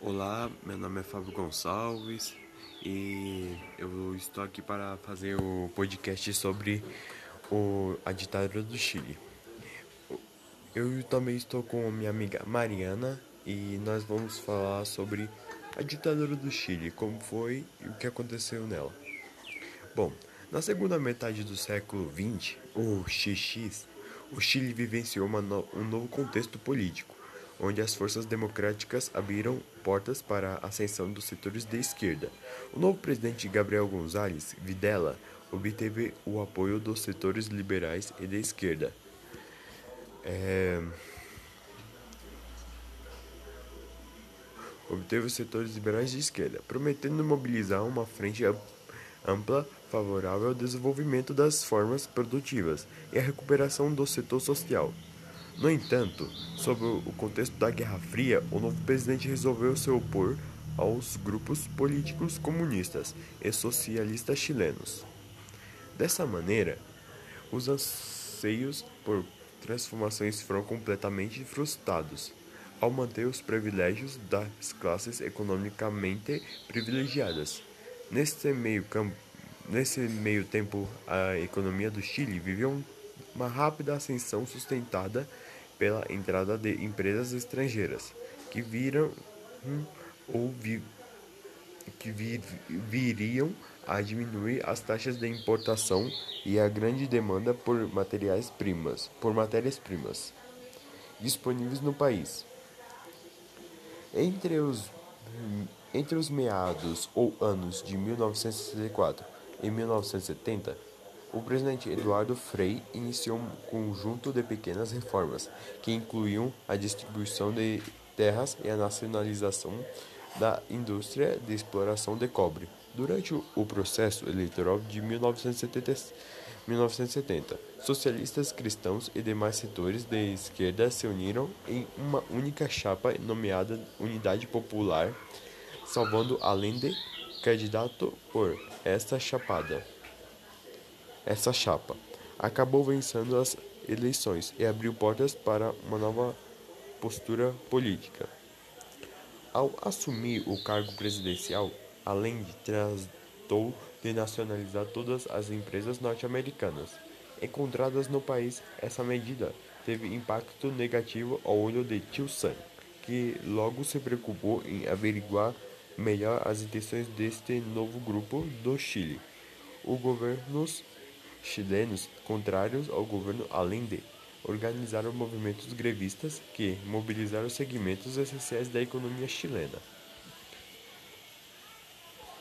Olá, meu nome é Fábio Gonçalves e eu estou aqui para fazer o podcast sobre o, a ditadura do Chile. Eu também estou com minha amiga Mariana e nós vamos falar sobre a ditadura do Chile, como foi e o que aconteceu nela. Bom, na segunda metade do século XX, o XX, o Chile vivenciou no, um novo contexto político onde as forças democráticas abriram portas para a ascensão dos setores de esquerda. O novo presidente Gabriel González Videla obteve o apoio dos setores liberais e de esquerda. É... Obteve os setores liberais de esquerda, prometendo mobilizar uma frente ampla favorável ao desenvolvimento das formas produtivas e à recuperação do setor social. No entanto, sob o contexto da Guerra Fria, o novo presidente resolveu se opor aos grupos políticos comunistas e socialistas chilenos. Dessa maneira, os anseios por transformações foram completamente frustrados, ao manter os privilégios das classes economicamente privilegiadas. Nesse meio, campo, nesse meio tempo, a economia do Chile viveu uma rápida ascensão sustentada pela entrada de empresas estrangeiras que viram ou vi, que vir, viriam a diminuir as taxas de importação e a grande demanda por materiais primas, por matérias-primas disponíveis no país. Entre os entre os meados ou anos de 1964 e 1970, o presidente Eduardo Frei iniciou um conjunto de pequenas reformas que incluíam a distribuição de terras e a nacionalização da indústria de exploração de cobre. Durante o processo eleitoral de 1970, socialistas cristãos e demais setores de esquerda se uniram em uma única chapa nomeada Unidade Popular, salvando Allende, candidato por esta chapada. Essa chapa acabou vencendo as eleições e abriu portas para uma nova postura política. Ao assumir o cargo presidencial, além de tratou de nacionalizar todas as empresas norte-americanas encontradas no país, essa medida teve impacto negativo ao olho de Tio Sam, que logo se preocupou em averiguar melhor as intenções deste novo grupo do Chile. Os governos chilenos contrários ao governo Allende organizaram movimentos grevistas que mobilizaram segmentos essenciais da economia chilena.